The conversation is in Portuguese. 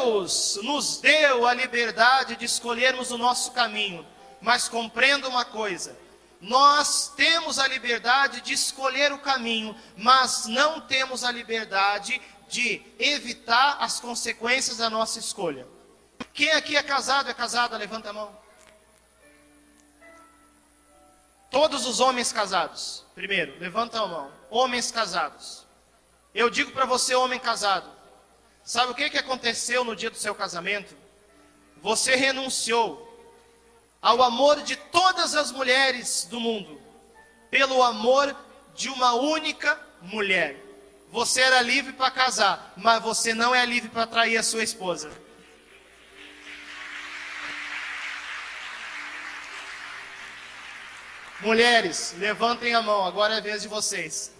Deus nos deu a liberdade de escolhermos o nosso caminho, mas compreenda uma coisa: nós temos a liberdade de escolher o caminho, mas não temos a liberdade de evitar as consequências da nossa escolha. Quem aqui é casado, é casada? Levanta a mão. Todos os homens casados. Primeiro, levanta a mão. Homens casados. Eu digo para você, homem casado. Sabe o que, que aconteceu no dia do seu casamento? Você renunciou ao amor de todas as mulheres do mundo, pelo amor de uma única mulher. Você era livre para casar, mas você não é livre para trair a sua esposa. Mulheres, levantem a mão, agora é a vez de vocês.